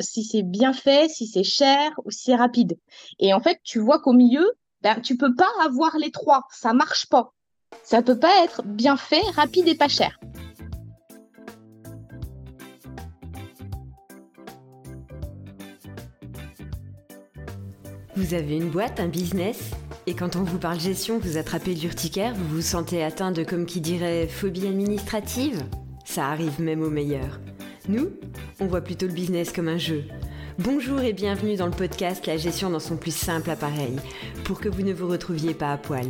si c'est bien fait, si c'est cher ou si c'est rapide. Et en fait, tu vois qu'au milieu, ben, tu peux pas avoir les trois. Ça marche pas. Ça peut pas être bien fait, rapide et pas cher. Vous avez une boîte, un business? Et quand on vous parle gestion, vous attrapez l'urticaire, vous vous sentez atteint de, comme qui dirait, phobie administrative? Ça arrive même aux meilleurs. Nous, on voit plutôt le business comme un jeu. Bonjour et bienvenue dans le podcast La gestion dans son plus simple appareil, pour que vous ne vous retrouviez pas à poil.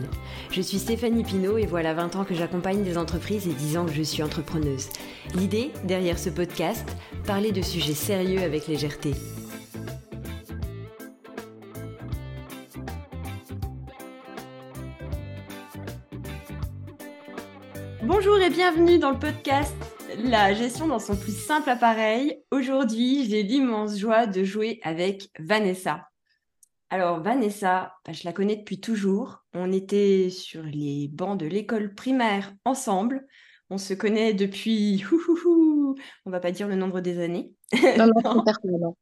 Je suis Stéphanie Pinault et voilà 20 ans que j'accompagne des entreprises et 10 ans que je suis entrepreneuse. L'idée, derrière ce podcast, parler de sujets sérieux avec légèreté. Bonjour et bienvenue dans le podcast La gestion dans son plus simple appareil. Aujourd'hui, j'ai l'immense joie de jouer avec Vanessa. Alors Vanessa, bah, je la connais depuis toujours. On était sur les bancs de l'école primaire ensemble. On se connaît depuis, on on va pas dire le nombre des années. Non, non, non.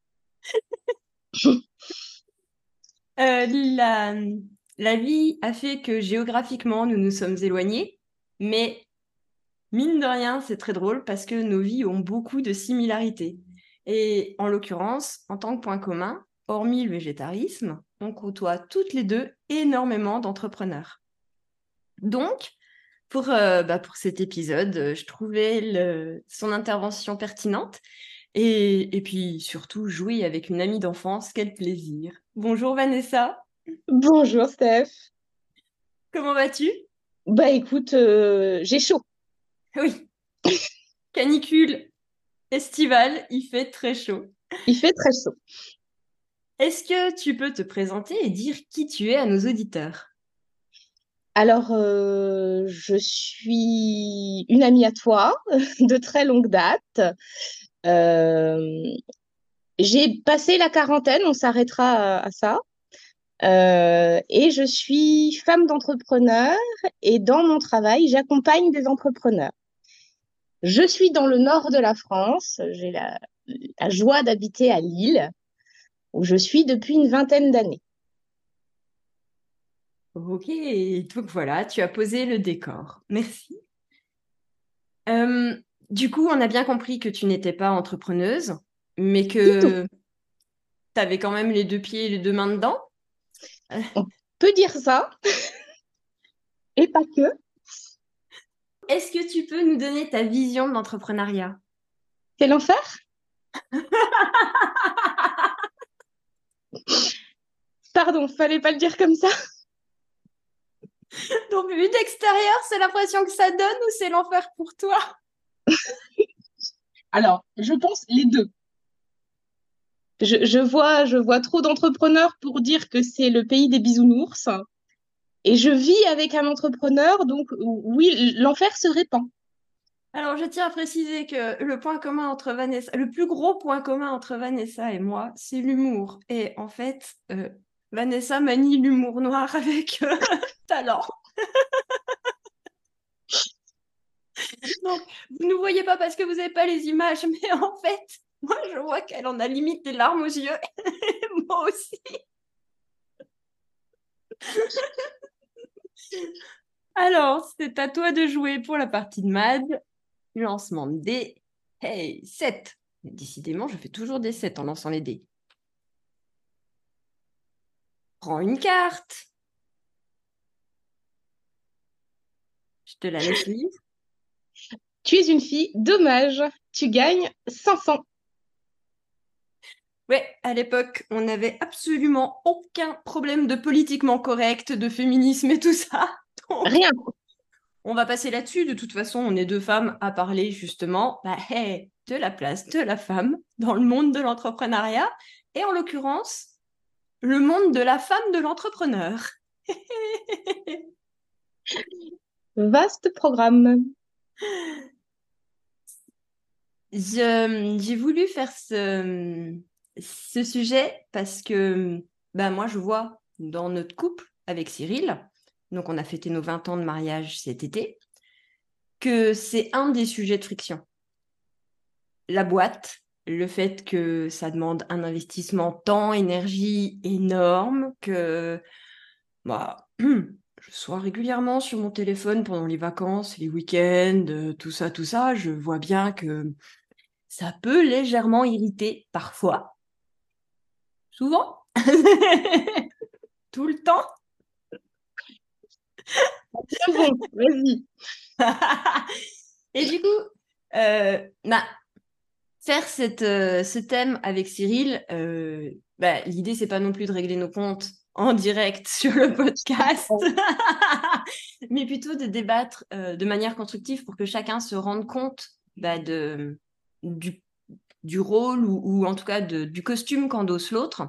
euh, la, la vie a fait que géographiquement, nous nous sommes éloignés, mais Mine de rien, c'est très drôle parce que nos vies ont beaucoup de similarités. Et en l'occurrence, en tant que point commun, hormis le végétarisme, on côtoie toutes les deux énormément d'entrepreneurs. Donc, pour, euh, bah, pour cet épisode, euh, je trouvais son intervention pertinente. Et, et, puis surtout, jouer avec une amie d'enfance, quel plaisir. Bonjour Vanessa. Bonjour Steph. Comment vas-tu? Bah écoute, euh, j'ai chaud. Oui. Canicule estivale, il fait très chaud. Il fait très chaud. Est-ce que tu peux te présenter et dire qui tu es à nos auditeurs? Alors, euh, je suis une amie à toi de très longue date. Euh, j'ai passé la quarantaine, on s'arrêtera à, ça. Euh, et je suis femme d'entrepreneur et dans mon travail, j'accompagne des entrepreneurs. Je suis dans le nord de la France. J'ai la, joie d'habiter à Lille, où je suis depuis une vingtaine d'années. Ok, donc voilà, tu as posé le décor. Merci. Euh, du coup, on a bien compris que tu n'étais pas entrepreneuse, mais que tu avais quand même les deux pieds et les deux mains dedans. On peut dire ça. et pas que. Est-ce que tu peux nous donner ta vision de l'entrepreneuriat? C'est l'enfer? Pardon, fallait pas le dire comme ça. Donc, vu d'extérieur, c'est l'impression que ça donne ou c'est l'enfer pour toi? Alors, je pense les deux. Je, vois, je vois trop d'entrepreneurs pour dire que c'est le pays des bisounours. Et je vis avec un entrepreneur, donc oui, l'enfer se répand. Alors, je tiens à préciser que le point commun entre Vanessa, le plus gros point commun entre Vanessa et moi, c'est l'humour. Et en fait, euh, Vanessa manie l'humour noir avec euh, talent. Donc, vous ne voyez pas parce que vous n'avez pas les images, mais en fait, moi, je vois qu'elle en a limite des larmes aux yeux. moi aussi. Alors, c'est à toi de jouer pour la partie de Mad. Lancement de dés. Hey, 7. Décidément, je fais toujours des 7 en lançant les dés. Prends une carte. Je te la laisse lire. Tu es une fille, dommage. Tu gagnes 500. Ouais, à l'époque, on n'avait absolument aucun problème de politiquement correct, de féminisme et tout ça. Rien. On va passer là-dessus. De toute façon, on est deux femmes à parler justement bah, de la place de la femme dans le monde de l'entrepreneuriat et en l'occurrence, le monde de la femme de l'entrepreneur. Vaste programme. J'ai voulu faire ce, ce sujet parce que ben moi, je vois dans notre couple avec Cyril, donc on a fêté nos 20 ans de mariage cet été, que c'est un des sujets de friction. La boîte le fait que ça demande un investissement temps, énergie énorme, que bah, je sois régulièrement sur mon téléphone pendant les vacances, les week-ends, euh, tout ça, tout ça, je vois bien que ça peut légèrement irriter parfois. Souvent? tout le temps? vas-y. Et du coup, euh, bah, faire cette, euh, ce thème avec Cyril, euh, bah, l'idée, c'est pas non plus de régler nos comptes en direct sur le podcast, mais plutôt de débattre euh, de manière constructive pour que chacun se rende compte bah, de, du, du rôle ou, en tout cas du costume qu'endosse l'autre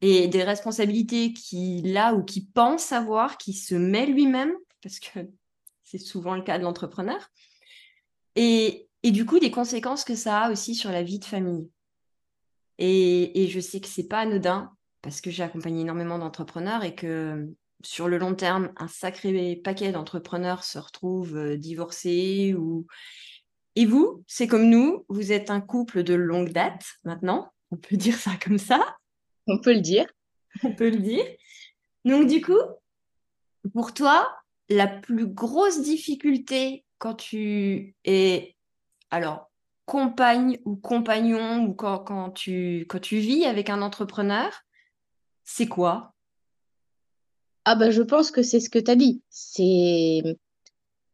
et des responsabilités qu'il a ou qu'il pense avoir, qui se met lui-même, parce que c'est souvent le cas de l'entrepreneur. Et, et, du coup, des conséquences que ça a aussi sur la vie de famille. Et, et je sais que c'est pas anodin, parce que j'ai accompagné énormément d'entrepreneurs et que sur le long terme, un sacré paquet d'entrepreneurs se retrouvent euh, divorcés ou... Et vous, c'est comme nous, vous êtes un couple de longue date maintenant, on peut dire ça comme ça. On peut le dire. On peut le dire. Donc du coup, pour toi, la plus grosse difficulté quand tu es alors compagne ou compagnon ou quand, quand, tu, quand tu vis avec un entrepreneur, c'est quoi? Ah ben je pense que c'est ce que tu as dit. C'est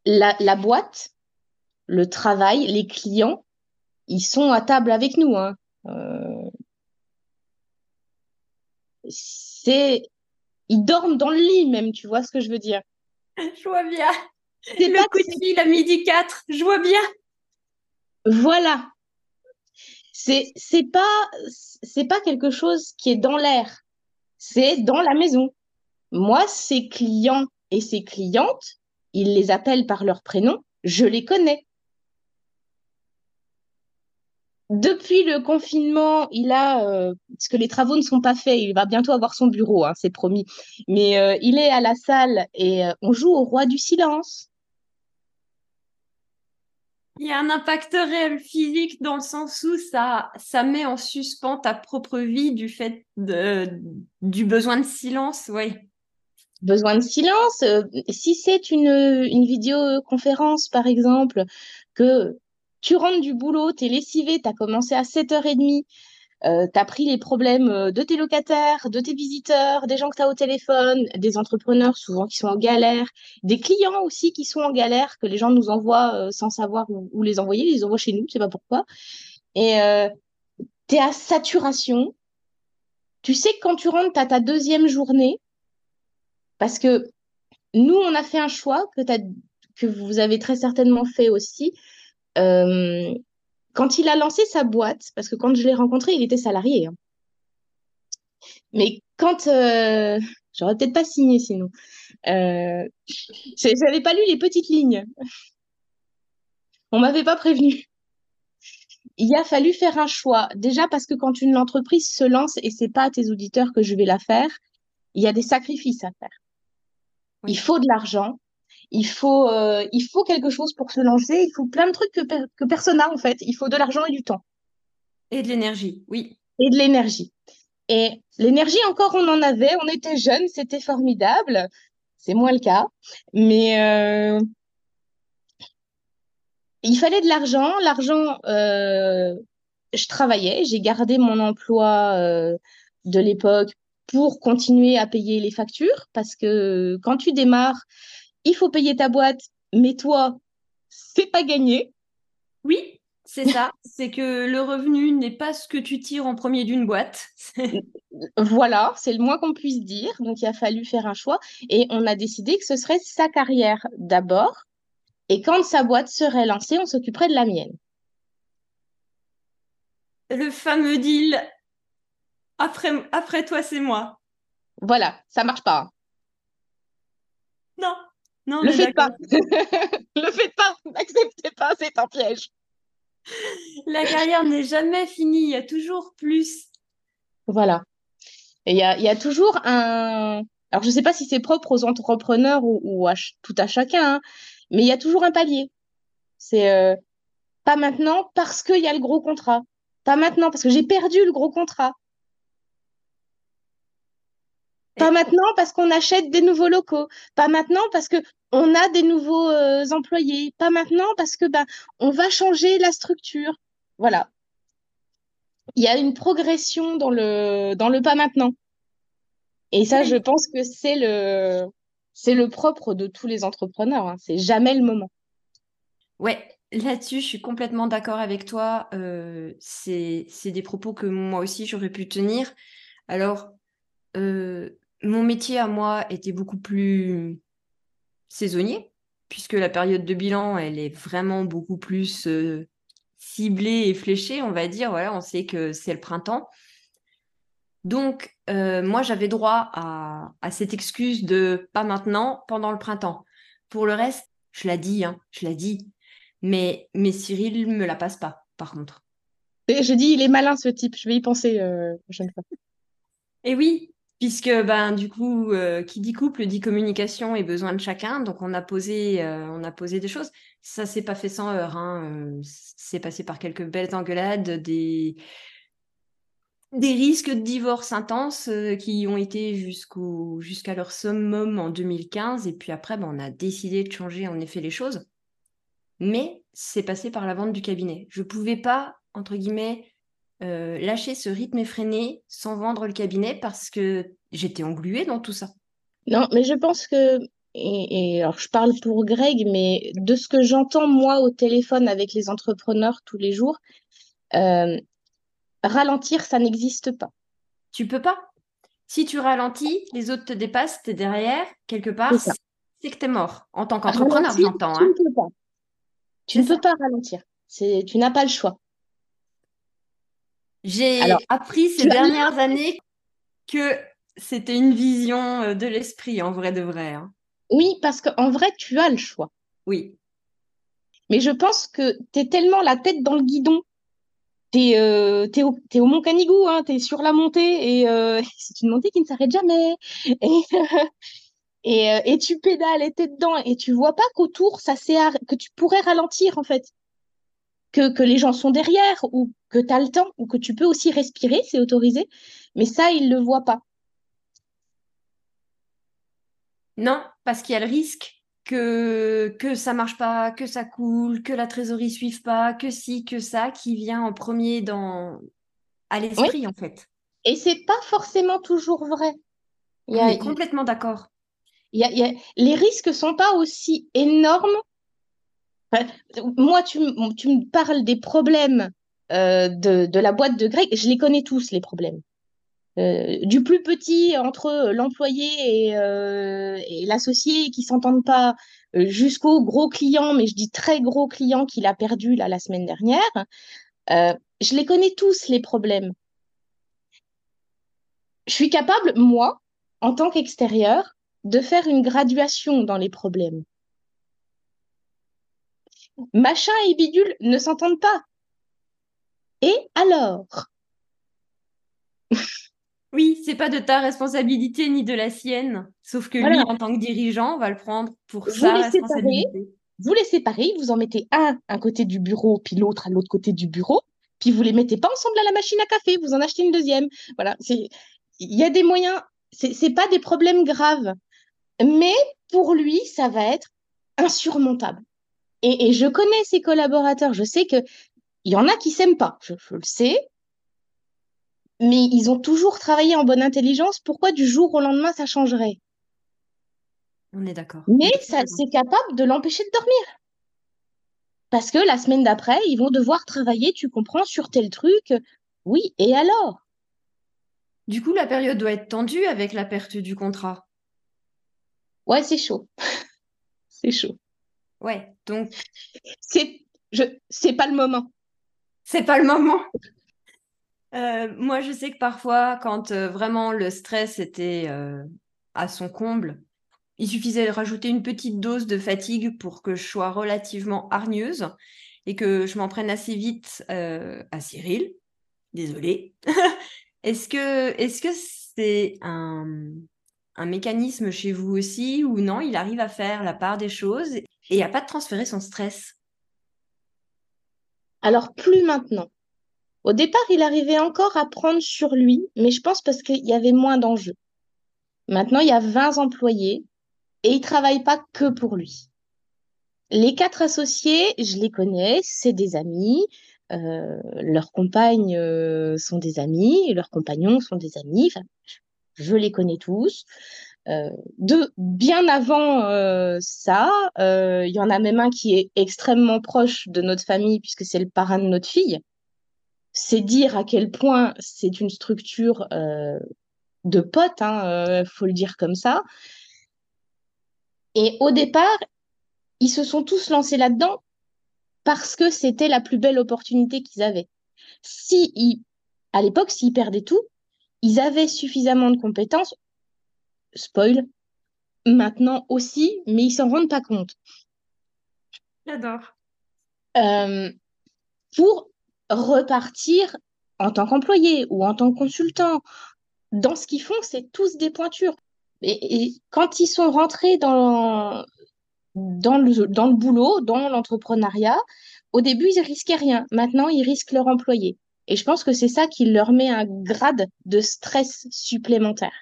la, la, boîte, le travail, les clients, ils sont à table avec nous. Hein. Euh, c'est ils dorment dans le lit même, tu vois ce que je veux dire Je vois bien. Le pas coup de fil à midi 4, je vois bien. Voilà. C'est c'est pas c'est pas quelque chose qui est dans l'air. C'est dans la maison. Moi, ces clients et ces clientes, ils les appellent par leur prénom, je les connais depuis le confinement, il a, euh, parce que les travaux ne sont pas faits, il va bientôt avoir son bureau, hein, c'est promis. Mais euh, il est à la salle et euh, on joue au roi du silence. Il y a un impact réel physique dans le sens où ça, ça met en suspens ta propre vie du fait de, du besoin de silence, oui. Besoin de silence. si c'est une, une vidéoconférence, par exemple, que tu rentres du boulot, tu es lessivé, tu as commencé à 7h30, euh, tu as pris les problèmes euh, de tes locataires, de tes visiteurs, des gens que tu as au téléphone, des entrepreneurs souvent qui sont en galère, des clients aussi qui sont en galère, que les gens nous envoient euh, sans savoir où, les envoyer, les envoient chez nous, je sais pas pourquoi. Et euh, tu es à saturation. Tu sais que quand tu rentres, tu as ta deuxième journée, parce que nous, on a fait un choix que, que vous avez très certainement fait aussi, euh, quand il a lancé sa boîte, parce que quand je l'ai rencontré, il était salarié. Hein. Mais quand... Euh, j'aurais peut-être pas signé sinon. Euh, J'avais pas lu les petites lignes. On m'avait pas prévenu. Il a fallu faire un choix. Déjà parce que quand une entreprise se lance, et c'est pas à tes auditeurs que je vais la faire, il y a des sacrifices à faire. Oui. Il faut de l'argent, il faut, euh, il faut quelque chose pour se lancer. Il faut plein de trucs que, que personne n'a en fait. Il faut de l'argent et du temps. Et de l'énergie, oui. Et de l'énergie. Et l'énergie, encore, on en avait. On était jeunes, c'était formidable. C'est moins le cas. Mais euh, il fallait de l'argent. L'argent, euh, je travaillais. J'ai gardé mon emploi euh, de l'époque pour continuer à payer les factures. Parce que quand tu démarres, il faut payer ta boîte, mais toi, c'est pas gagné. Oui, c'est ça. c'est que le revenu n'est pas ce que tu tires en premier d'une boîte. voilà, c'est le moins qu'on puisse dire. Donc, il a fallu faire un choix et on a décidé que ce serait sa carrière d'abord. Et quand sa boîte serait lancée, on s'occuperait de la mienne. Le fameux deal après, après toi, c'est moi. Voilà, ça marche pas. Non, non, le faites pas. le faites pas. N'acceptez pas, c'est un piège. La carrière n'est jamais finie. Il y a toujours plus. Voilà. Et il y a, y a, toujours un. Alors, je ne sais pas si c'est propre aux entrepreneurs ou, ou à tout à chacun, hein, mais il y a toujours un palier. C'est euh, pas maintenant parce qu'il y a le gros contrat. Pas maintenant, parce que j'ai perdu le gros contrat. Pas maintenant parce qu'on achète des nouveaux locaux. Pas maintenant parce que on a des nouveaux euh, employés. Pas maintenant parce que ben on va changer la structure. Voilà. Il y a une progression dans le pas maintenant. Et ça, je pense que c'est le c'est le propre de tous les entrepreneurs. Hein. C'est jamais le moment. Ouais, là-dessus, je suis complètement d'accord avec toi. Euh, c'est des propos que moi aussi j'aurais pu tenir. Alors, euh, mon métier à moi était beaucoup plus saisonnier, puisque la période de bilan, elle est vraiment beaucoup plus euh, ciblée et fléchée, on va dire. Voilà, on sait que c'est le printemps. Donc, euh, moi, j'avais droit à, cette excuse de pas maintenant, pendant le printemps. Pour le reste, je l'ai dit, hein, je l'ai dit. Mais, mais Cyril me la passe pas, par contre. Je dis, il est malin ce type, je vais y penser euh, prochaine fois. Et oui, puisque ben du coup, euh, qui dit couple dit communication et besoin de chacun. Donc on a posé, euh, on a posé des choses. Ça s'est pas fait sans heurts. Hein. c'est passé par quelques belles engueulades, des risques de divorce intenses euh, qui ont été jusqu'à leur summum en 2015 et puis après ben, on a décidé de changer en effet les choses mais c'est passé par la vente du cabinet je pouvais pas entre guillemets euh, lâcher ce rythme effréné sans vendre le cabinet parce que j'étais engluée dans tout ça non mais je pense que et, alors je parle pour Greg mais de ce que j'entends moi au téléphone avec les entrepreneurs tous les jours euh, ralentir, ça n'existe pas. Tu peux pas. Si tu ralentis, les autres te dépassent, tu es derrière, quelque part, c'est que tu es mort. En tant qu'entrepreneur, j'entends. Tu, hein. ne peux pas. Tu ne peux pas ralentir. Tu n'as pas le choix. J'ai appris ces dernières années que c'était une vision euh, de l'esprit, en vrai de vrai. Hein. Oui, parce qu'en vrai, tu as le choix. Oui. Mais je pense que tu es tellement la tête dans le guidon t'es euh, es au, es au Mont Canigou, hein, t'es sur la montée et euh, c'est une montée qui ne s'arrête jamais. Et, et, euh, et, tu pédales et t'es dedans et tu vois pas qu'autour, ça que tu pourrais ralentir en fait. Que, que les gens sont derrière ou que tu as le temps ou que tu peux aussi respirer, c'est autorisé. Mais ça, ils le voient pas. Non, parce qu'il y a le risque que, que ça marche pas, que ça coule, que la trésorerie suive pas, que si, que ça, qui vient en premier dans à l'esprit en fait. Et c'est pas forcément toujours vrai. Il y a, complètement d'accord. Il y a, Les risques sont pas aussi énormes. Moi, tu, me parles des problèmes euh, de, la boîte de Greg, je les connais tous, les problèmes. Euh, du plus petit entre l'employé et, euh, l'associé qui s'entendent pas, jusqu'au gros client, mais je dis très gros client qu'il a perdu là, la semaine dernière, je les connais tous les problèmes. Je suis capable, moi, en tant qu'extérieur, de faire une graduation dans les problèmes. Machin et bidule ne s'entendent pas. Et alors? Oui, c'est pas de ta responsabilité ni de la sienne. Sauf que lui, en tant que dirigeant, va le prendre pour vous sa responsabilité. vous les séparez, vous en mettez un à un côté du bureau, puis l'autre à l'autre côté du bureau, puis vous les mettez pas ensemble à la machine à café, vous en achetez une deuxième. Voilà, c'est il y a des moyens, c'est pas des problèmes graves, mais pour lui, ça va être insurmontable. Et, et je connais ses collaborateurs, je sais que il y en a qui s'aiment pas, je, je le sais, mais ils ont toujours travaillé en bonne intelligence. Pourquoi du jour au lendemain ça changerait? On est d'accord. Mais ça, c'est capable de l'empêcher de dormir. Parce que la semaine d'après, ils vont devoir travailler, tu comprends, sur tel truc. Oui, et alors? Du coup, la période doit être tendue avec la perte du contrat. Ouais, c'est chaud. c'est chaud. Ouais, donc. C'est, je, c'est pas le moment. C'est pas le moment. Euh, moi, je sais que parfois, quand euh, vraiment le stress était euh, à son comble, il suffisait de rajouter une petite dose de fatigue pour que je sois relativement hargneuse et que je m'en prenne assez vite à Cyril. Désolée. est-ce que est-ce que c'est un, un mécanisme chez vous aussi ou non? Il arrive à faire la part des choses et à pas de transférer son stress Alors plus maintenant Au départ, il arrivait encore à prendre sur lui, mais je pense parce qu'il y avait moins d'enjeux. Maintenant, il y a 20 employés et il ne travaille pas que pour lui. Les quatre associés, je les connais, c'est des amis. Euh, leurs compagnes euh, sont des amis, leurs compagnons sont des amis. Je les connais tous. Euh, de bien avant euh, ça, euh, il y en a même un qui est extrêmement proche de notre famille puisque c'est le parrain de notre fille. C'est dire à quel point c'est une structure de potes, hein, faut le dire comme ça. Et au départ, ils se sont tous lancés là-dedans parce que c'était la plus belle opportunité qu'ils avaient. Si à l'époque, s'ils perdaient tout, ils avaient suffisamment de compétences, spoil, maintenant aussi, mais ils s'en rendent pas compte. J'adore. Euh, pour repartir en tant qu'employé ou en tant que consultant, dans ce qu'ils font, c'est tous des pointures. Et, et, quand ils sont rentrés dans, dans, le, dans le boulot, dans l'entrepreneuriat, au début, ils risquaient rien. Maintenant, ils risquent leur employé. Et je pense que c'est ça qui leur met un grade de stress supplémentaire.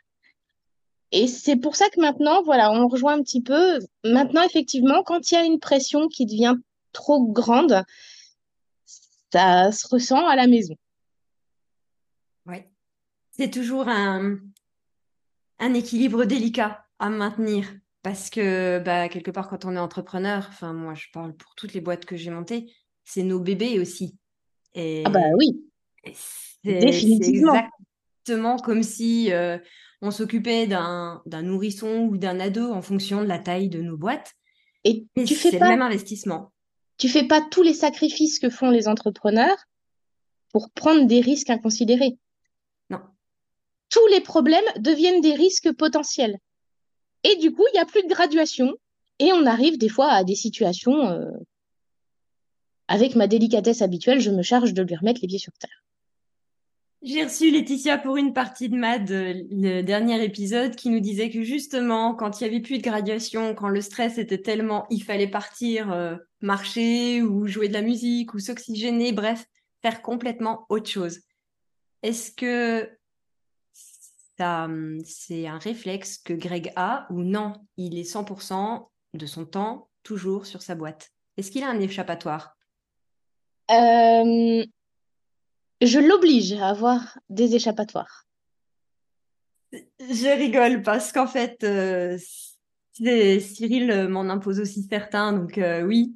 Et c'est pour ça que maintenant, voilà, on rejoint un petit peu. Maintenant, effectivement, quand il y a une pression qui devient trop grande, ça se ressent à la maison. Oui. C'est toujours un, un équilibre délicat à maintenir parce que bah, quelque part, quand on est entrepreneur, enfin moi je parle pour toutes les boîtes que j'ai montées, c'est nos bébés aussi. Et ah bah oui. C'est exactement comme si euh, on s'occupait d'un nourrisson ou d'un ado en fonction de la taille de nos boîtes. Et tu fais pas le même investissement. Tu fais pas tous les sacrifices que font les entrepreneurs pour prendre des risques inconsidérés? Non. Tous les problèmes deviennent des risques potentiels. Et du coup, il n'y a plus de graduation et on arrive des fois à des situations euh, avec ma délicatesse habituelle, je me charge de lui remettre les pieds sur terre. J'ai reçu Laetitia pour une partie de MAD, euh, le dernier épisode, qui nous disait que justement, quand il n'y avait plus de graduation, quand le stress était tellement, il fallait partir euh, marcher ou jouer de la musique ou s'oxygéner, bref, faire complètement autre chose. Est-ce que hum, c'est un réflexe que Greg a ou non? Il est 100% de son temps toujours sur sa boîte. Est-ce qu'il a un échappatoire? Euh, je l'oblige à avoir des échappatoires. Je rigole parce qu'en fait, euh, Cyril m'en impose aussi certains, donc euh, oui.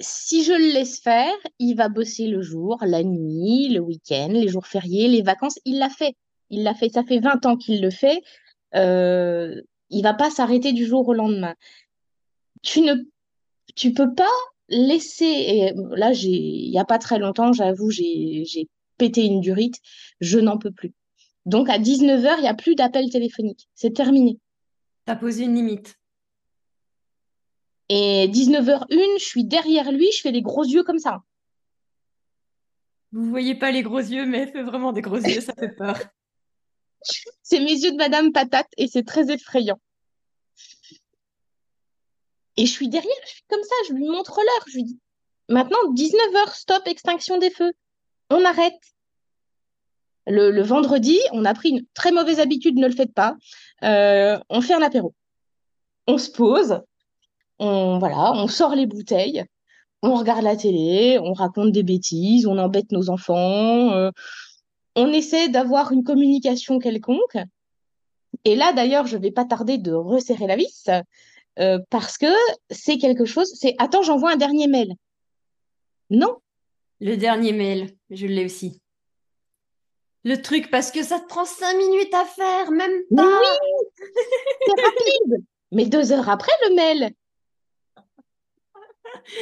Si je le laisse faire, il va bosser le jour, la nuit, le week-end, les jours fériés, les vacances. Il l'a fait. Il l'a fait. Ça fait 20 ans qu'il le fait. Euh, il va pas s'arrêter du jour au lendemain. Tu ne tu peux pas laisser. Et là, il n'y a pas très longtemps, j'avoue, j'ai pété une durite, je n'en peux plus. Donc à 19h, il n'y a plus d'appel téléphonique. C'est terminé. Tu as posé une limite. Et 19h01, je suis derrière lui, je fais des gros yeux comme ça. Vous voyez pas les gros yeux, mais elle fait vraiment des gros yeux, ça fait peur. c'est mes yeux de Madame Patate et c'est très effrayant. Et je suis derrière, je suis comme ça, je lui montre l'heure, je lui dis maintenant 19h, stop, extinction des feux on arrête. Le, vendredi, on a pris une très mauvaise habitude, ne le faites pas. Euh, on fait un apéro. On se pose, on, voilà, on sort les bouteilles, on regarde la télé, on raconte des bêtises, on embête nos enfants, euh, on essaie d'avoir une communication quelconque. Et là, d'ailleurs, je ne vais pas tarder de resserrer la vis euh, parce que c'est quelque chose, c'est attends, j'envoie un dernier mail. Non, le dernier mail, je l'ai aussi. Le truc, parce que ça te prend cinq minutes à faire, même pas. oui C'est rapide Mais deux heures après, le mail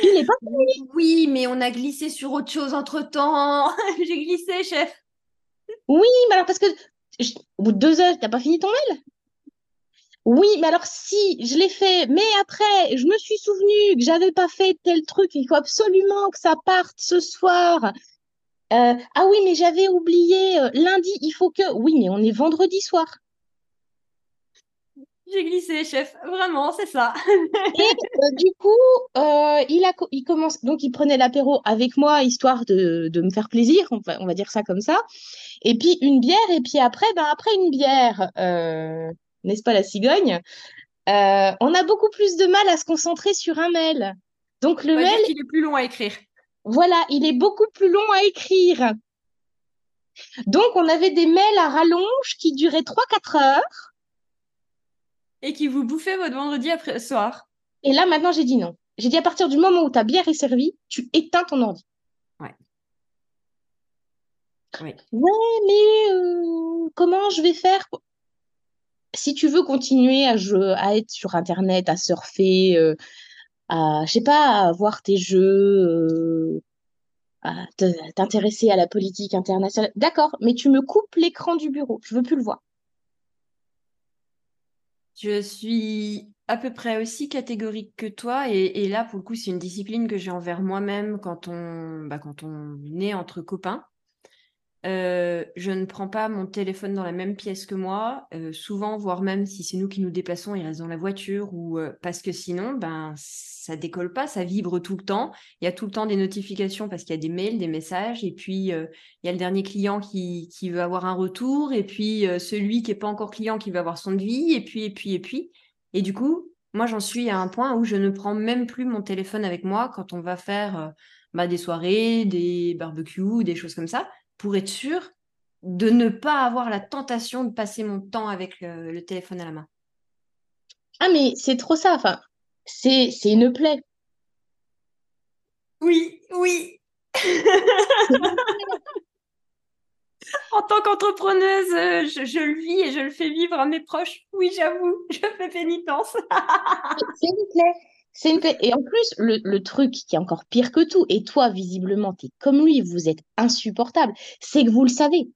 Il n'est pas fini Oui, mais on a glissé sur autre chose entre-temps. J'ai glissé, chef. Oui, mais alors parce que au bout de deux heures, t'as pas fini ton mail? Oui, mais alors si je l'ai fait, mais après, je me suis souvenu que j'avais pas fait tel truc, il faut absolument que ça parte ce soir. Euh, ah oui, mais j'avais oublié, euh, lundi, il faut que... Oui, mais on est vendredi soir. J'ai glissé, chef. Vraiment, c'est ça. Et euh, du coup, il, a, il commence, donc il prenait l'apéro avec moi, histoire de, de me faire plaisir, on va, on va dire ça comme ça. Et puis une bière, et puis après, ben après une bière, n'est-ce pas la cigogne, euh, on a beaucoup plus de mal à se concentrer sur un mail. Donc le On va dire mail, qu'il est plus long à écrire. voilà, il est beaucoup plus long à écrire. Donc on avait des mails à rallonge qui duraient 3-4 heures. Et qui vous bouffait votre vendredi après soir. Et là, maintenant, j'ai dit non. J'ai dit à partir du moment où ta bière est servie, tu éteins ton ordi. Ouais. Oui. Ouais, mais euh, comment je vais faire pour- Si tu veux continuer à, être sur Internet, à surfer, euh, à, je sais pas, à voir tes jeux, euh, à t'intéresser à la politique internationale, d'accord, mais tu me coupes l'écran du bureau. Je veux plus le voir. Je suis à peu près aussi catégorique que toi. Et, et là, pour le coup, c'est une discipline que j'ai envers moi-même quand on, bah, quand on est entre copains. Euh, je ne prends pas mon téléphone dans la même pièce que moi. Euh, souvent, voire même si c'est nous qui nous déplaçons, il reste dans la voiture ou euh, parce que sinon, ben ça décolle pas, ça vibre tout le temps. Il y a tout le temps des notifications parce qu'il y a des mails, des messages, et puis il y a le dernier client qui, veut avoir un retour, et puis celui qui est pas encore client qui veut avoir son devis, et puis et puis et puis. Et du coup, moi j'en suis à un point où je ne prends même plus mon téléphone avec moi quand on va faire bah, des soirées, des barbecues, des choses comme ça pour être sûr de ne pas avoir la tentation de passer mon temps avec le, le téléphone à la main. Ah, mais c'est trop ça. Enfin, c'est c'est une plaie. Oui, oui. en tant qu'entrepreneuse, euh, je, je, le vis et je le fais vivre à mes proches. Oui, j'avoue, je fais pénitence. c'est une plaie. C'est une plaie. Et en plus, le, le, truc qui est encore pire que tout, et toi, visiblement, tu es comme lui, vous êtes insupportable, c'est que vous le savez.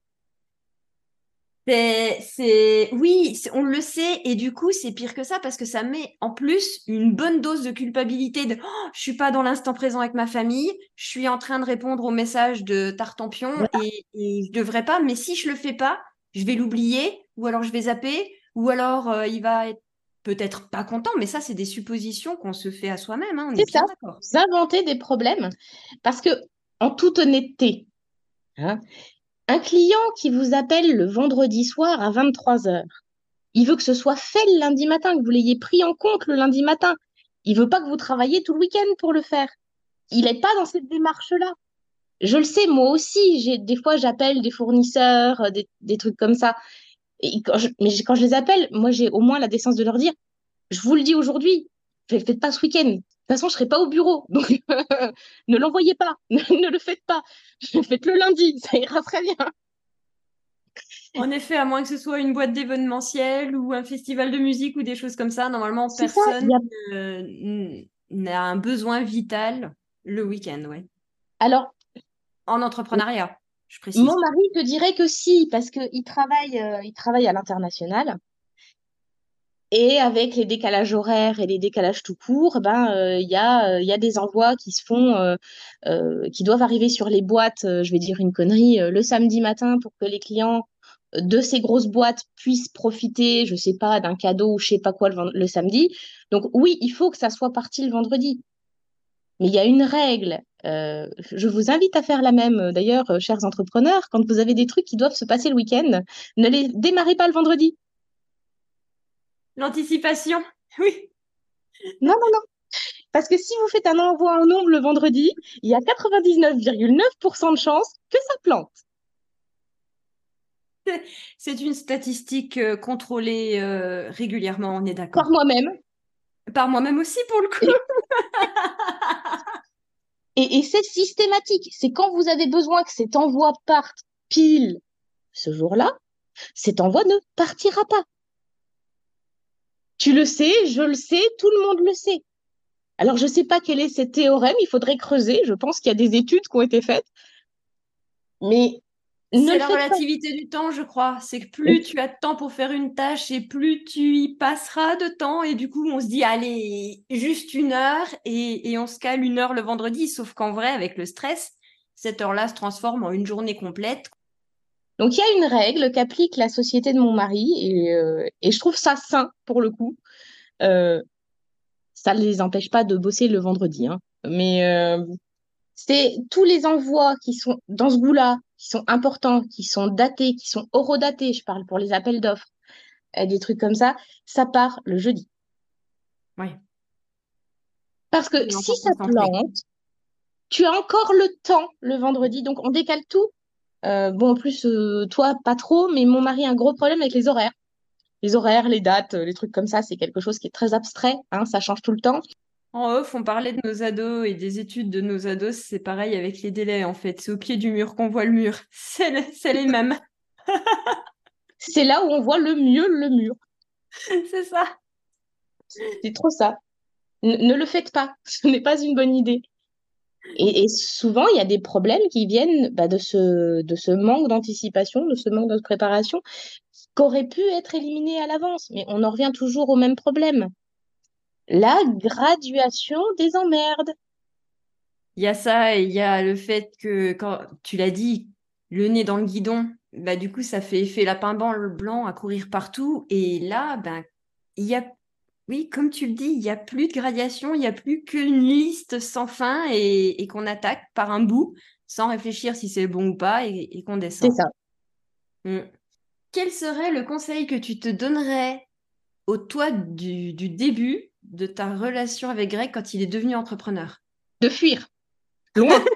C'est, oui, on le sait, et du coup, c'est pire que ça parce que ça met en plus une bonne dose de culpabilité de oh, je suis pas dans l'instant présent avec ma famille, je suis en train de répondre au message de Tartampion voilà. et, et je devrais pas, mais si je le fais pas, je vais l'oublier, ou alors je vais zapper, ou alors euh, il va être peut-être pas content, mais ça, c'est des suppositions qu'on se fait à soi-même. Hein, c'est ça, vous inventez des problèmes parce que, en toute honnêteté, hein, un client qui vous appelle le vendredi soir à 23h, il veut que ce soit fait le lundi matin, que vous l'ayez pris en compte le lundi matin. Il veut pas que vous travailliez tout le week-end pour le faire. Il n'est pas dans cette démarche-là. Je le sais, moi aussi, j'ai des fois j'appelle des fournisseurs, des, des, trucs comme ça. Et quand je, mais quand je les appelle, moi j'ai au moins la décence de leur dire, je vous le dis aujourd'hui, ne le faites pas ce week-end. De toute façon, je serai pas au bureau, donc ne l'envoyez pas, ne le faites pas. Faites le lundi, ça ira très bien. En effet, à moins que ce soit une boîte d'événementiel ou un festival de musique ou des choses comme ça, normalement, personne n'a un besoin vital le week-end, ouais. Alors, en entrepreneuriat, Mon mari te dirait que si, parce qu'il travaille, euh, il travaille à l'international. Et avec les décalages horaires et les décalages tout court, ben il euh, y, a, y a des envois qui se font, euh, euh, qui doivent arriver sur les boîtes. je vais dire une connerie le samedi matin pour que les clients de ces grosses boîtes puissent profiter, je sais pas, d'un cadeau ou je sais pas quoi le, le, samedi. Donc oui, il faut que ça soit parti le vendredi. Mais il y a une règle. Je vous invite à faire la même. D'ailleurs, chers entrepreneurs, quand vous avez des trucs qui doivent se passer le week-end, ne les démarrez pas le vendredi. L'anticipation, oui. Non, non, non. Parce que si vous faites un envoi en nombre le vendredi, il y a 99,9% de chances que ça plante. C'est une statistique euh, contrôlée euh, régulièrement, on est d'accord. Par moi-même. Par moi-même aussi, pour le coup. et, et c'est systématique. C'est quand vous avez besoin que cet envoi parte pile ce jour-là, cet envoi ne partira pas. Tu le sais, je le sais, tout le monde le sait. Alors, je ne sais pas quel est ce théorème, il faudrait creuser. Je pense qu'il y a des études qui ont été faites. Mais c'est la relativité pas. du temps, je crois. C'est que plus tu as de temps pour faire une tâche et plus tu y passeras de temps. Et du coup, on se dit, allez, juste une heure et, et on se cale une heure le vendredi. Sauf qu'en vrai, avec le stress, cette heure-là se transforme en une journée complète. Donc, il y a une règle qu'applique la société de mon mari et, euh, et je trouve ça sain pour le coup. Euh, ça ne les empêche pas de bosser le vendredi, hein. Mais euh, c'est tous les envois qui sont dans ce goût-là, qui sont importants, qui sont datés, qui sont horodatés, je parle pour les appels d'offres, euh, des trucs comme ça, ça part le jeudi. Oui. Parce que si ça plante, tu as encore le temps le vendredi, donc on décale tout. Euh, bon, en plus, euh, toi, pas trop, mais mon mari a un gros problème avec les horaires. Les horaires, les dates, les trucs comme ça, c'est quelque chose qui est très abstrait, hein, ça change tout le temps. En off, on parlait de nos ados et des études de nos ados. C'est pareil avec les délais, en fait. C'est au pied du mur qu'on voit le mur. C'est le- c'est les mêmes. C'est là où on voit le mieux le mur. C'est ça. C'est trop ça. N- ne le faites pas, ce n'est pas une bonne idée. Et, et souvent, il y a des problèmes qui viennent bah, de ce, de ce manque d'anticipation, de ce manque de préparation, qu'aurait pu être éliminé à l'avance. Mais on en revient toujours au même problème. La graduation des emmerdes. Il y a ça et il y a le fait que, quand tu l'as dit, le nez dans le guidon, bah, du coup, ça fait effet lapin blanc blanc à courir partout. Et là, ben, il y a, oui, comme tu le dis, il n'y a plus de gradation, il n'y a plus qu'une liste sans fin et, et qu'on attaque par un bout sans réfléchir si c'est bon ou pas et, et qu'on C'est descend. ça. Mm. Quel serait le conseil que tu te donnerais au toi du, du début de ta relation avec Greg quand il est devenu entrepreneur? De fuir. Loin.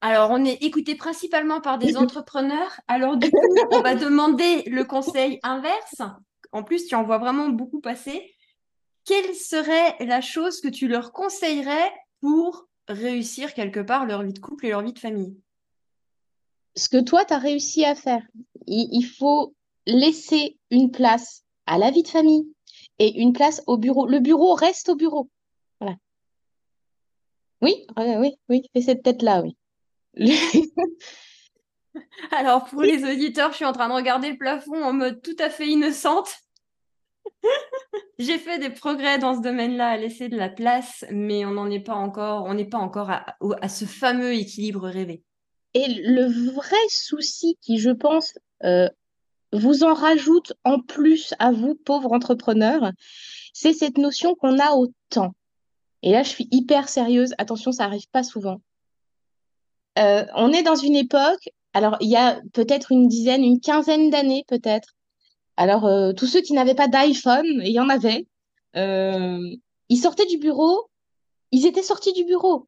Alors, on est écouté principalement par des entrepreneurs. Alors, du coup, on va demander le conseil inverse. En plus, tu en vois vraiment beaucoup passer. Quelle serait la chose que tu leur conseillerais pour réussir quelque part leur vie de couple et leur vie de famille? Ce que toi, tu as réussi à faire, il, faut laisser une place à la vie de famille et une place au bureau. Le bureau reste au bureau. Voilà. Oui, oui, oui, fais cette tête-là, oui. Alors, pour les auditeurs, je suis en train de regarder le plafond en mode tout à fait innocente. J'ai fait des progrès dans ce domaine-là, à laisser de la place, mais on n'en est pas encore, on n'est pas encore à ce fameux équilibre rêvé. Et le vrai souci qui, je pense, euh, vous en rajoute en plus à vous, pauvres entrepreneurs, c'est cette notion qu'on a au temps. Et là, je suis hyper sérieuse. Attention, ça arrive pas souvent. Euh, on est dans une époque, alors il y a peut-être une dizaine, une quinzaine d'années peut-être. Alors, euh, tous ceux qui n'avaient pas d'iPhone, et il y en avait, ils sortaient du bureau, ils étaient sortis du bureau.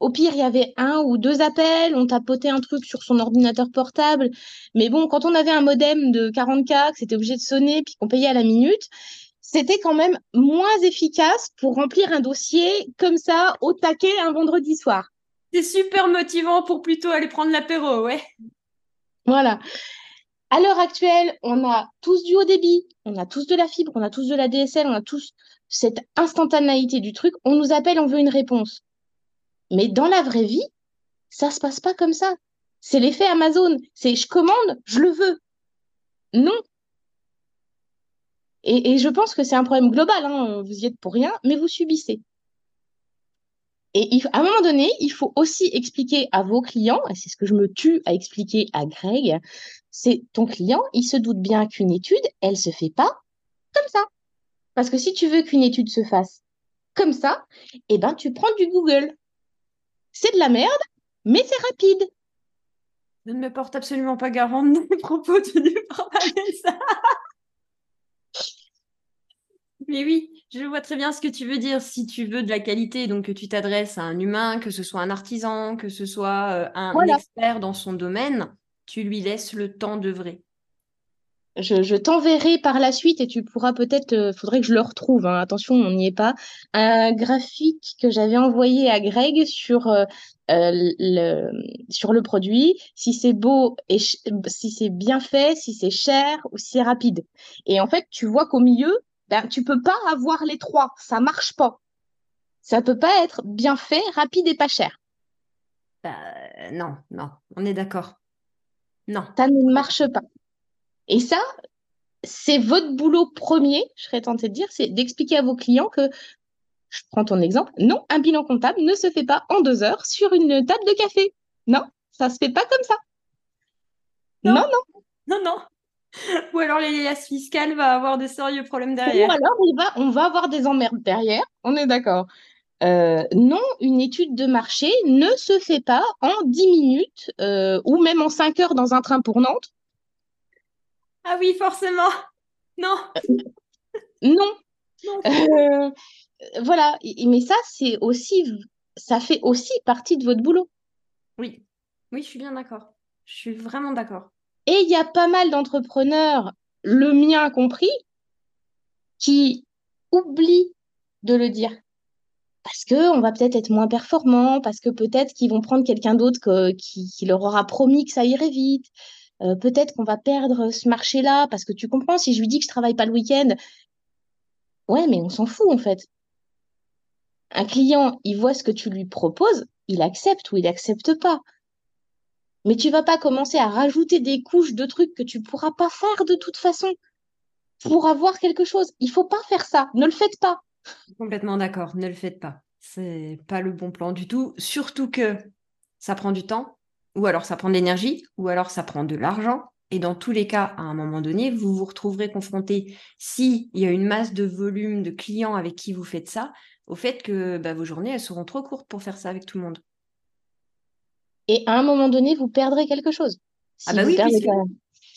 Au pire, il y avait un ou deux appels, on tapotait un truc sur son ordinateur portable. Mais bon, quand on avait un modem de 40K, que c'était obligé de sonner, puis qu'on payait à la minute, c'était quand même moins efficace pour remplir un dossier comme ça, au taquet, un vendredi soir. C'est super motivant pour plutôt aller prendre l'apéro, ouais. Voilà. À l'heure actuelle, on a tous du haut débit, on a tous de la fibre, on a tous de la DSL, on a tous cette instantanéité du truc. On nous appelle, on veut une réponse. Mais dans la vraie vie, ça se passe pas comme ça. C'est l'effet Amazon. C'est je commande, je le veux. Non. Et, je pense que c'est un problème global. hein. Vous y êtes pour rien, mais vous subissez. Et à un moment donné, il faut aussi expliquer à vos clients, et c'est ce que je me tue à expliquer à Greg, c'est ton client, il se doute bien qu'une étude, elle se fait pas comme ça. Parce que si tu veux qu'une étude se fasse comme ça, eh ben, tu prends du Google. C'est de la merde, mais c'est rapide. Je ne me porte absolument pas garante des propos tenus par Vanessa. Mais oui, je vois très bien ce que tu veux dire. Si tu veux de la qualité, donc que tu t'adresses à un humain, que ce soit un artisan, que ce soit euh, un Voilà. expert dans son domaine, tu lui laisses le temps d'œuvrer. Je, je t'enverrai par la suite et tu pourras peut-être, euh, faudrait que je le retrouve, hein, attention, on n'y est pas, un graphique que j'avais envoyé à Greg sur, euh, euh, le, sur le produit, si c'est beau et si c'est bien fait, si c'est cher ou si c'est rapide. Et en fait, tu vois qu'au milieu, ben, tu peux pas avoir les trois, ça marche pas. Ça peut pas être bien fait, rapide et pas cher. Bah, non, non, on est d'accord. Non. Ça ne marche pas. Et ça, c'est votre boulot premier, je serais tentée de dire, c'est d'expliquer à vos clients que je prends ton exemple. Non, un bilan comptable ne se fait pas en deux heures sur une table de café. Non, ça se fait pas comme ça. Non, non. Non, non. Ou alors l'alias fiscal va avoir de sérieux problèmes derrière. Ou alors on va, on va avoir des emmerdes derrière, on est d'accord. Euh, non, une étude de marché ne se fait pas en 10 minutes euh, ou même en 5 heures dans un train pour Nantes. Ah oui, forcément. Non. non. Euh, voilà. Mais ça, c'est aussi, ça fait aussi partie de votre boulot. Oui. Oui, je suis bien d'accord. Je suis vraiment d'accord. Et il y a pas mal d'entrepreneurs, le mien compris, qui oublient de le dire. Parce qu'on va peut-être être moins performant, parce que peut-être qu'ils vont prendre quelqu'un d'autre qui, leur aura promis que ça irait vite. Euh, peut-être qu'on va perdre ce marché-là, parce que tu comprends, si je lui dis que je travaille pas le week-end, ouais, mais on s'en fout en fait. Un client, il voit ce que tu lui proposes, il accepte ou il accepte pas. Mais tu vas pas commencer à rajouter des couches de trucs que tu pourras pas faire de toute façon pour avoir quelque chose. Il faut pas faire ça. Ne le faites pas. Complètement d'accord. Ne le faites pas. C'est pas le bon plan du tout. Surtout que ça prend du temps, ou alors ça prend de l'énergie, ou alors ça prend de l'argent. Et dans tous les cas, à un moment donné, vous vous retrouverez confronté, s'il y a une masse de volume de clients avec qui vous faites ça, au fait que bah, vos journées, elles seront trop courtes pour faire ça avec tout le monde. Et à un moment donné, vous perdrez quelque chose. ah bah oui,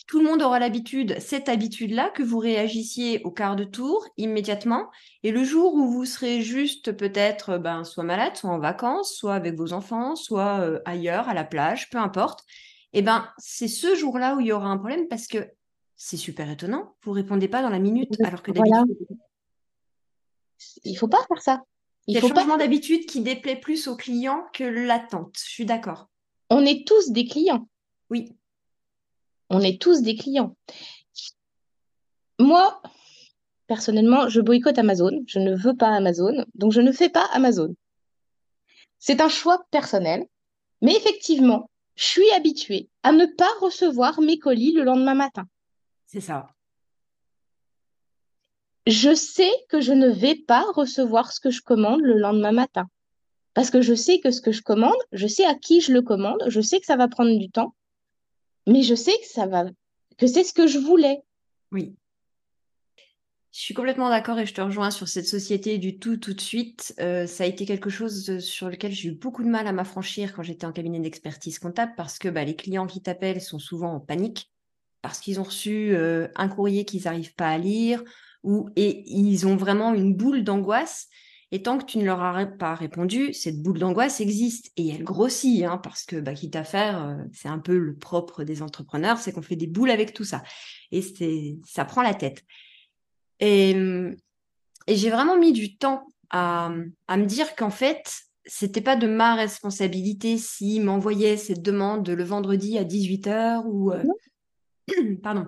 tout le monde aura l'habitude, cette habitude-là, que vous réagissiez au quart de tour immédiatement. Et le jour où vous serez juste peut-être ben, soit malade, soit en vacances, soit avec vos enfants, soit euh, ailleurs, à la plage, peu importe, eh ben c'est ce jour-là où il y aura un problème parce que c'est super étonnant. Vous répondez pas dans la minute, alors que d'habitude. Il faut pas faire ça. Il y a le changement d'habitude qui déplaît plus aux clients que l'attente. Je suis d'accord on est tous des clients. Oui. On est tous des clients. Moi, personnellement, je boycotte Amazon. Je ne veux pas Amazon, donc je ne fais pas Amazon. C'est un choix personnel, mais effectivement, je suis habituée à ne pas recevoir mes colis le lendemain matin. C'est ça. Je sais que je ne vais pas recevoir ce que je commande le lendemain matin. Parce que je sais que ce que je commande, je sais à qui je le commande, je sais que ça va prendre du temps, mais je sais que ça va, que c'est ce que je voulais. Oui. Je suis complètement d'accord et je te rejoins sur cette société du tout tout de suite. Euh, ça a été quelque chose sur lequel j'ai eu beaucoup de mal à m'affranchir quand j'étais en cabinet d'expertise comptable parce que bah, les clients qui t'appellent sont souvent en panique parce qu'ils ont reçu euh, un courrier qu'ils n'arrivent pas à lire ou et ils ont vraiment une boule d'angoisse et tant que tu ne leur as pas répondu, cette boule d'angoisse existe et elle grossit, hein, parce que bah, quitte à faire, euh, c'est un peu le propre des entrepreneurs, c'est qu'on fait des boules avec tout ça. Et c'est, ça prend la tête. Et, et j'ai vraiment mis du temps à, à me dire qu'en fait, c'était pas de ma responsabilité s'ils m'envoyaient cette demande le vendredi à 18h ou euh, pardon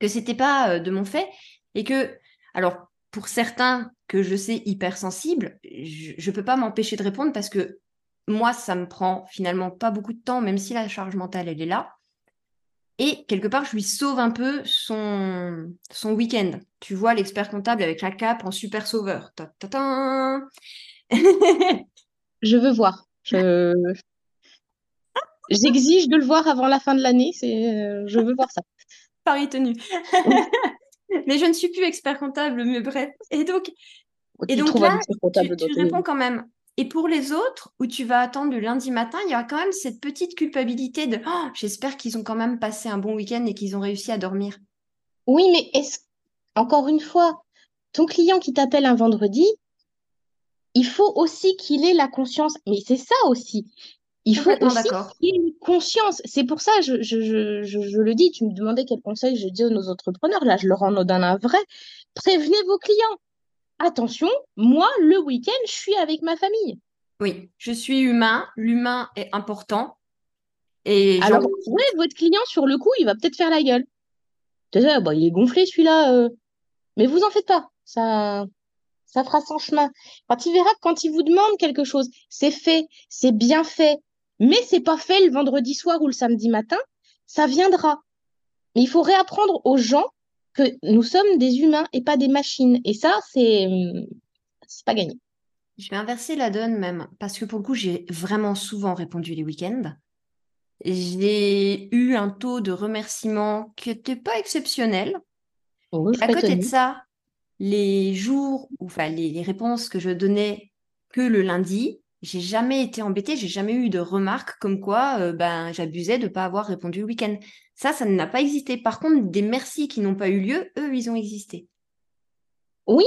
que c'était pas euh, de mon fait et que alors pour certains que je sais hypersensibles, je ne peux pas m'empêcher de répondre parce que moi, ça me prend finalement pas beaucoup de temps, même si la charge mentale, elle est là. Et quelque part, je lui sauve un peu son, son week-end. Tu vois, l'expert comptable avec la cape en super sauveur. je veux voir. Je... J'exige de le voir avant la fin de l'année. Euh, je veux voir ça. Paris tenu. mais je ne suis plus expert comptable, mais bref. Et donc, et donc là, tu, réponds quand même. Et pour les autres, où tu vas attendre le lundi matin, il y a quand même cette petite culpabilité de oh, j'espère qu'ils ont quand même passé un bon week-end et qu'ils ont réussi à dormir. Oui, mais est-ce encore une fois, ton client qui t'appelle un vendredi, il faut aussi qu'il ait la conscience. Mais c'est ça aussi. Il faut aussi qu'il ait une conscience. C'est pour ça, je, je, je, je, le dis, tu me demandais quel conseil je dis à nos entrepreneurs. Là, je leur en donne un vrai. Prévenez vos clients. Attention, moi, le week-end, je suis avec ma famille. Oui, je suis humain. L'humain est important. Et Alors, oui, votre client, sur le coup, il va peut-être faire la gueule. Bah, il est gonflé celui-là. Euh. Mais vous en faites pas. Ça, ça fera son chemin. Quand il verra que quand il vous demande quelque chose, c'est fait, c'est bien fait, mais c'est pas fait le vendredi soir ou le samedi matin, ça viendra. Mais il faut réapprendre aux gens que nous sommes des humains et pas des machines. Et ça, c'est c'est pas gagné. Je vais inverser la donne même, parce que pour le coup, j'ai vraiment souvent répondu les week-ends. J'ai eu un taux de remerciement qui n'était pas exceptionnel. Oh, À côté de ça, les jours, ou enfin les, les réponses que je donnais que le lundi, j'ai jamais été embêtée, j'ai jamais eu de remarques comme quoi euh, ben, j'abusais de ne pas avoir répondu le week-end. Ça, ça n'a pas existé. Par contre, des merci qui n'ont pas eu lieu, eux, ils ont existé. Oui,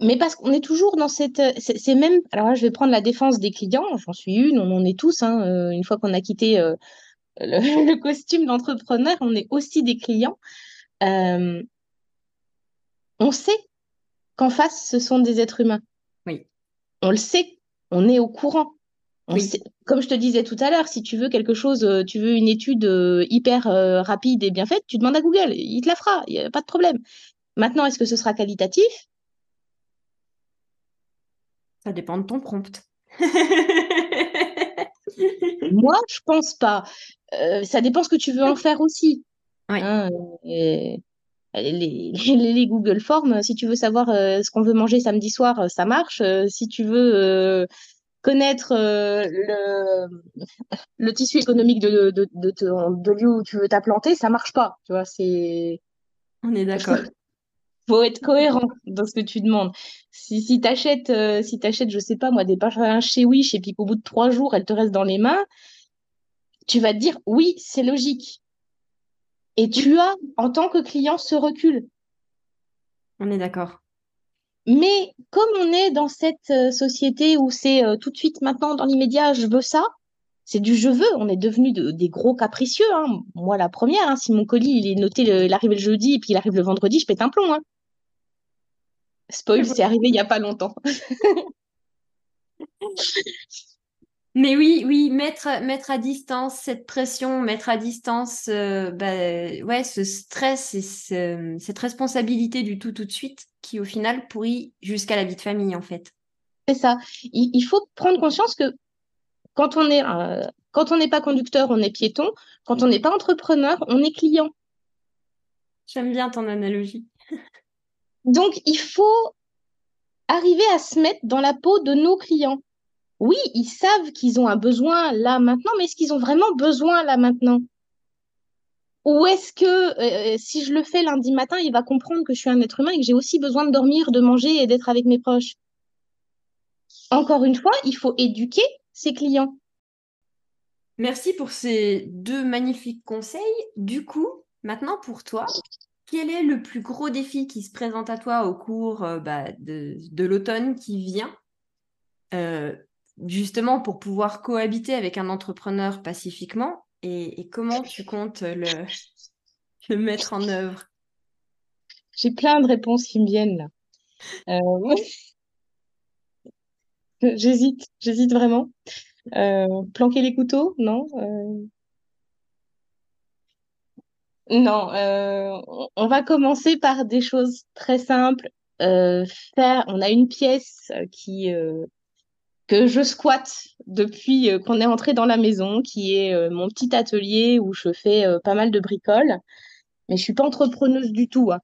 mais parce qu'on est toujours dans cette... C'est c'est même... Alors là, je vais prendre la défense des clients, j'en suis une, on en est tous, hein, euh, une fois qu'on a quitté euh, le, le costume d'entrepreneur, on est aussi des clients. Euh, on sait qu'en face, ce sont des êtres humains. Oui, On le sait, on est au courant. On oui. sait, comme je te disais tout à l'heure, si tu veux quelque chose, euh, tu veux une étude euh, hyper euh, rapide et bien faite, tu demandes à Google, il te la fera, il n'y a pas de problème. Maintenant, est-ce que ce sera qualitatif? Ça dépend de ton prompt. Moi, je pense pas. Euh, ça dépend ce que tu veux en faire aussi. Oui, hein, et- les, les- les Google Forms, si tu veux savoir euh, ce qu'on veut manger samedi soir, euh, ça marche. Euh, si tu veux euh, connaître le, le tissu économique de, de, de, ton- de lieu où tu veux t'implanter, ça marche pas. Tu vois, c'est on est d'accord. faut être cohérent dans ce que tu demandes. Si, si t'achètes, euh, si t'achètes, je sais pas moi, des parfums chez Wish et puis qu'au bout de trois jours, elles te restent dans les mains, tu vas te dire oui, c'est logique. Et tu as, en tant que client, ce recul. on est d'accord. Mais comme on est dans cette euh, société où c'est euh, tout de suite maintenant dans l'immédiat, je veux ça, c'est du je veux. On est devenu des gros capricieux. hein. Moi, la première, hein, si mon colis il est noté, le- il arrive le jeudi et puis il arrive le vendredi, je pète un plomb. hein. Spoil, c'est arrivé il y a pas longtemps. Mais oui, oui, mettre, mettre à distance cette pression, mettre à distance euh, bah, ouais, ce stress et ce- cette responsabilité du tout tout de suite qui au final pourrit jusqu'à la vie de famille en fait. C'est ça. Il, il faut prendre conscience que quand on est, euh, quand on n'est pas conducteur, on est piéton. Quand on n'est pas entrepreneur, on est client. J'aime bien ton analogie. Donc, il faut arriver à se mettre dans la peau de nos clients. Oui, ils savent qu'ils ont un besoin là maintenant, mais est-ce qu'ils ont vraiment besoin là maintenant? Ou est-ce que euh, si je le fais lundi matin, il va comprendre que je suis un être humain et que j'ai aussi besoin de dormir, de manger et d'être avec mes proches? Encore une fois, il faut éduquer ses clients. Merci pour ces deux magnifiques conseils. Du coup, maintenant pour toi, quel est le plus gros défi qui se présente à toi au cours euh, bah, de, l'automne qui vient, euh, justement pour pouvoir cohabiter avec un entrepreneur pacifiquement et, comment tu comptes le, mettre en œuvre? J'ai plein de réponses qui me viennent là. Euh, j'hésite, j'hésite vraiment. Euh, planquer les couteaux? Non. Euh, non. on va commencer par des choses très simples. On a une pièce qui que je squatte depuis euh, qu'on est entré dans la maison, qui est euh, mon petit atelier où je fais euh, pas mal de bricoles. Mais je suis pas entrepreneuse du tout. hein.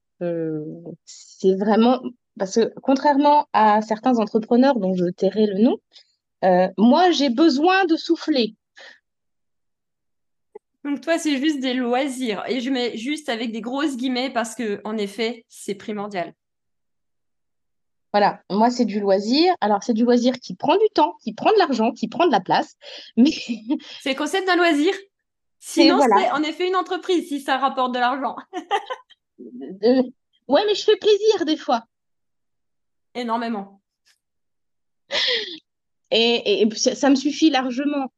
C'est vraiment parce que contrairement à certains entrepreneurs dont je tairai le nom, moi j'ai besoin de souffler. Donc toi, c'est juste des loisirs et je mets juste avec des grosses guillemets parce que en effet, c'est primordial. Voilà, moi c'est du loisir. Alors c'est du loisir qui prend du temps, qui prend de l'argent, qui prend de la place, mais C'est le concept d'un loisir. Sinon, voilà. c'est en effet une entreprise si ça rapporte de l'argent. Euh, ouais, mais je fais plaisir des fois. Énormément. Et, et ça, ça me suffit largement.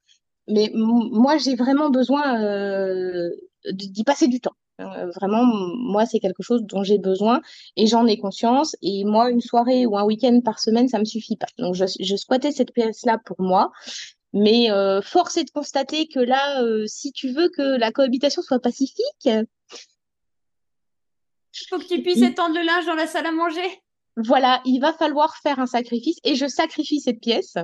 Mais moi, j'ai vraiment besoin euh, d'y passer du temps. Euh, vraiment, moi, c'est quelque chose dont j'ai besoin et j'en ai conscience. Et moi, une soirée ou un week-end par semaine, ça me suffit pas. Donc, je, je squattais cette pièce-là pour moi. Mais euh, force est de constater que là, euh, si tu veux que la cohabitation soit pacifique, Faut que tu puisses il- étendre le linge dans la salle à manger. voilà, il va falloir faire un sacrifice. Et je sacrifie cette pièce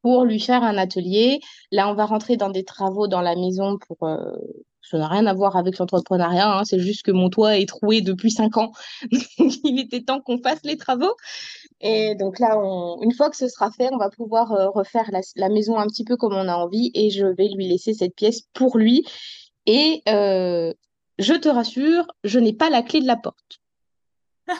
pour lui faire un atelier. Là, on va rentrer dans des travaux dans la maison pour, euh, Ça n'a rien à voir avec l'entrepreneuriat, hein, c'est juste que mon toit est troué depuis cinq ans. Il était temps qu'on fasse les travaux. Et donc là, une fois que ce sera fait, on va pouvoir euh, refaire la, maison un petit peu comme on a envie et je vais lui laisser cette pièce pour lui. Et euh, je te rassure, je n'ai pas la clé de la porte.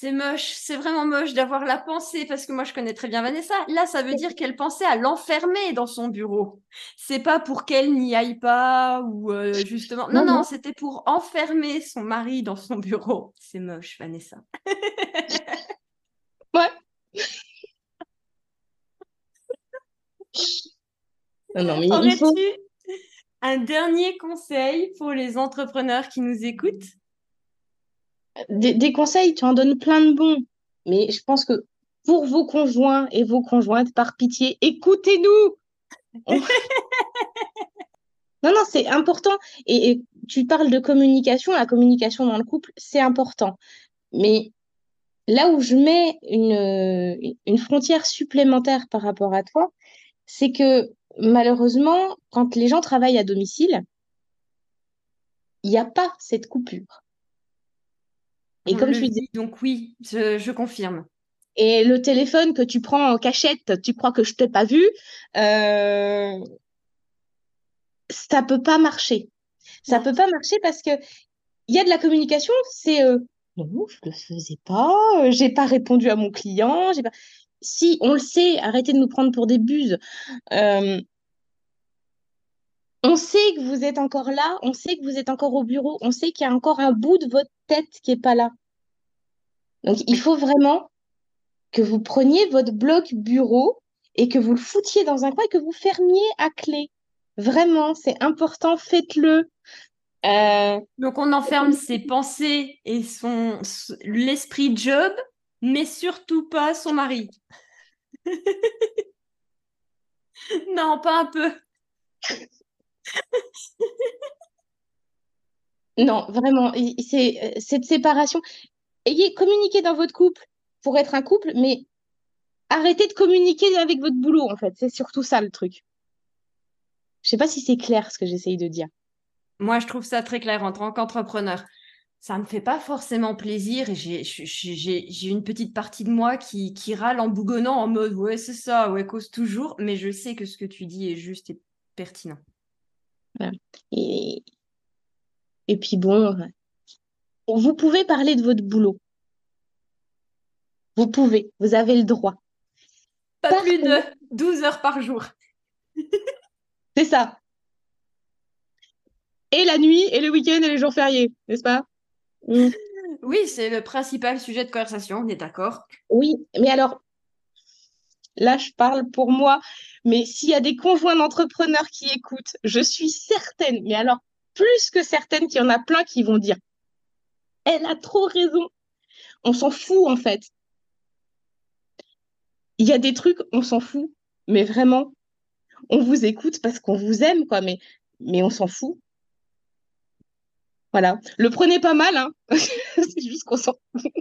c'est moche, c'est vraiment moche d'avoir la pensée, parce que moi je connais très bien Vanessa. Là, ça veut dire qu'elle pensait à l'enfermer dans son bureau. C'est pas pour qu'elle n'y aille pas ou euh, justement. Non, non, c'était pour enfermer son mari dans son bureau. C'est moche, Vanessa. ouais. non, mais Aurais-tu un dernier conseil pour les entrepreneurs qui nous écoutent? Des, conseils, tu en donnes plein de bons. Mais je pense que pour vos conjoints et vos conjointes, par pitié, écoutez-nous. non, non, c'est important. Et, tu parles de communication. La communication dans le couple, c'est important. Mais là où je mets une, une frontière supplémentaire par rapport à toi, c'est que malheureusement, quand les gens travaillent à domicile, il n'y a pas cette coupure. Et comme tu dis. Donc oui, je, confirme. Et le téléphone que tu prends en cachette, tu crois que je t'ai pas vu, euh... ça peut pas marcher. Ça ne peut pas marcher parce que il y a de la communication, c'est euh, non, je le faisais pas, euh, j'ai pas répondu à mon client, j'ai pas. Si on le sait, arrêtez de nous prendre pour des buses. Euh, on sait que vous êtes encore là, on sait que vous êtes encore au bureau, on sait qu'il y a encore un bout de votre tête qui n'est pas là. Donc, il faut vraiment que vous preniez votre bloc bureau et que vous le foutiez dans un coin et que vous fermiez à clé. Vraiment, c'est important, faites-le. Euh, Donc, on enferme ses pensées et son l'esprit job, mais surtout pas son mari. non, pas un peu. non, vraiment, c'est euh, cette séparation ayez communiqué dans votre couple pour être un couple, mais arrêtez de communiquer avec votre boulot, en fait. C'est surtout ça le truc. Je sais pas si c'est clair ce que j'essaye de dire. Moi, je trouve ça très clair en tant qu'entrepreneur. Ça ne me fait pas forcément plaisir et j'ai une petite partie de moi qui, qui râle en bougonnant en mode ouais, c'est ça, ouais, cause toujours, mais je sais que ce que tu dis est juste et pertinent. Et, et puis bon, vous pouvez parler de votre boulot. Vous pouvez, vous avez le droit. Pas plus de 12 heures par jour. C'est ça. Et la nuit, et le week-end, et les jours fériés, n'est-ce pas? Mm. Oui, c'est le principal sujet de conversation, on est d'accord. Oui, mais alors, là, je parle pour moi, mais s'il y a des conjoints d'entrepreneurs qui écoutent, je suis certaine, mais alors plus que certaine qu'il y en a plein qui vont dire elle a trop raison. On s'en fout, en fait. Il y a des trucs, on s'en fout, mais vraiment, on vous écoute parce qu'on vous aime, quoi, mais, mais on s'en fout. Voilà. Le prenez pas mal, hein. C'est juste qu'on s'en fout.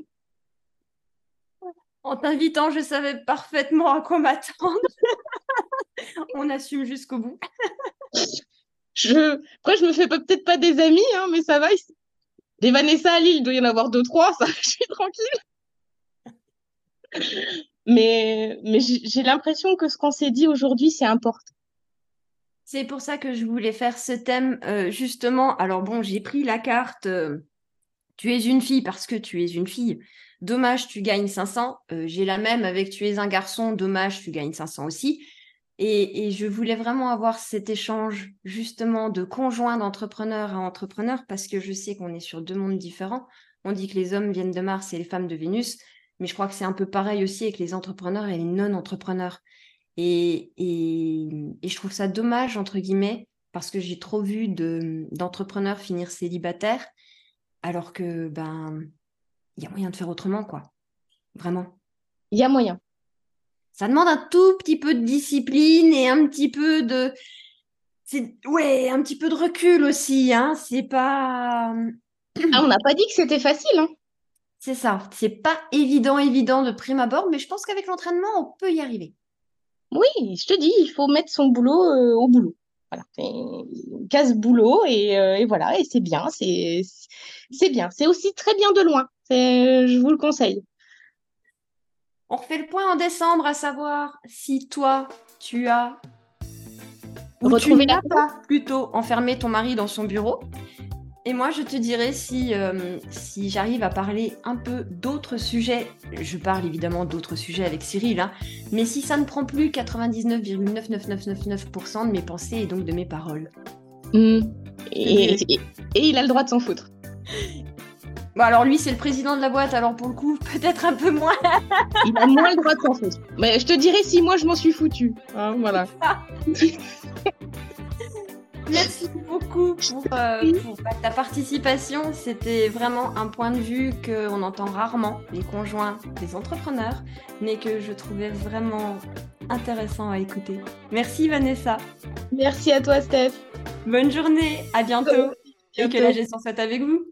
En t'invitant, je savais parfaitement à quoi m'attendre. on assume jusqu'au bout. je... Après, je me fais peut-être pas des amis, hein, mais ça va, des Vanessa à Lille, il doit y en avoir deux, trois, ça, je suis tranquille. Mais, mais j'ai l'impression que ce qu'on s'est dit aujourd'hui, c'est important. C'est pour ça que je voulais faire ce thème, euh, justement. Alors bon, j'ai pris la carte, euh, tu es une fille parce que tu es une fille. Dommage, tu gagnes 500. Euh, j'ai la même avec tu es un garçon. Dommage, tu gagnes 500 aussi. Et, je voulais vraiment avoir cet échange justement de conjoint d'entrepreneur à entrepreneur parce que je sais qu'on est sur deux mondes différents. On dit que les hommes viennent de Mars et les femmes de Vénus, mais je crois que c'est un peu pareil aussi avec les entrepreneurs et les non-entrepreneurs. Et, je trouve ça dommage, entre guillemets, parce que j'ai trop vu d'entrepreneurs finir célibataires, alors que ben il y a moyen de faire autrement, quoi. Vraiment. Il y a moyen ça demande un tout petit peu de discipline et un petit peu de ouais un petit peu de recul aussi hein c'est pas ah, on n'a pas dit que c'était facile hein c'est ça c'est pas évident évident de prime abord mais je pense qu'avec l'entraînement on peut y arriver Oui, je te dis, il faut mettre son boulot euh, au boulot. Voilà, casse boulot et, euh, et, voilà, et c'est bien, c'est c'est bien. C'est aussi très bien de loin. Je vous le conseille. On refait le point en décembre à savoir si toi, tu as ou tu n'as pas plutôt enfermé ton mari dans son bureau et moi, je te dirais si, euh, si j'arrive à parler un peu d'autres sujets, je parle évidemment d'autres sujets avec Cyril, hein, mais si ça ne prend plus 99,99999% de mes pensées et donc de mes paroles. Mmh. Et, il a le droit de s'en foutre. Bon, alors lui, c'est le président de la boîte, alors pour le coup, peut-être un peu moins. il a moins le droit de s'en foutre. Mais je te dirais si moi je m'en suis foutu. Hein, voilà. Merci beaucoup euh, pour, ta participation. C'était vraiment un point de vue qu'on entend rarement, les conjoints des entrepreneurs, mais que je trouvais vraiment intéressant à écouter. Merci Vanessa. Merci à toi Steph. Bonne journée, à bientôt. Et que la gestion soit avec vous.